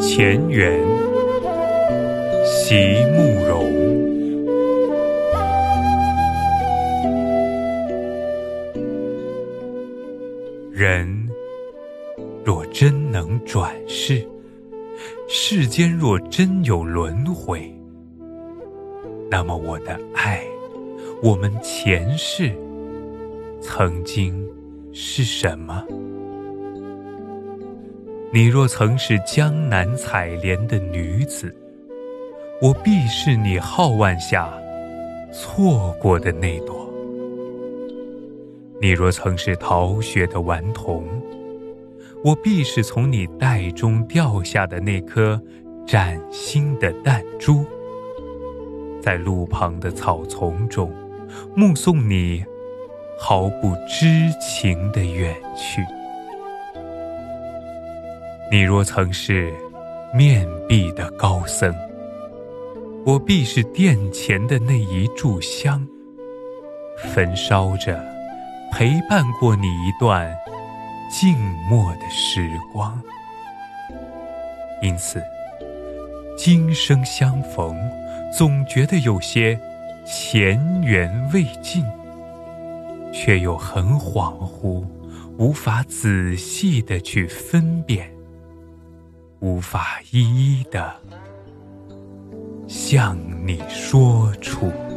前缘，席慕容。人若真能转世，世间若真有轮回，那么我的爱，我们前世曾经是什么？你若曾是江南采莲的女子，我必是你皓腕下错过的那朵；你若曾是逃学的顽童，我必是从你袋中掉下的那颗崭新的弹珠，在路旁的草丛中目送你毫不知情的远去。你若曾是面壁的高僧，我必是殿前的那一炷香，焚烧着陪伴过你一段静默的时光。因此，今生相逢，总觉得有些前缘未尽，却又很恍惚，无法仔细的去分辨。无法一一的向你说出。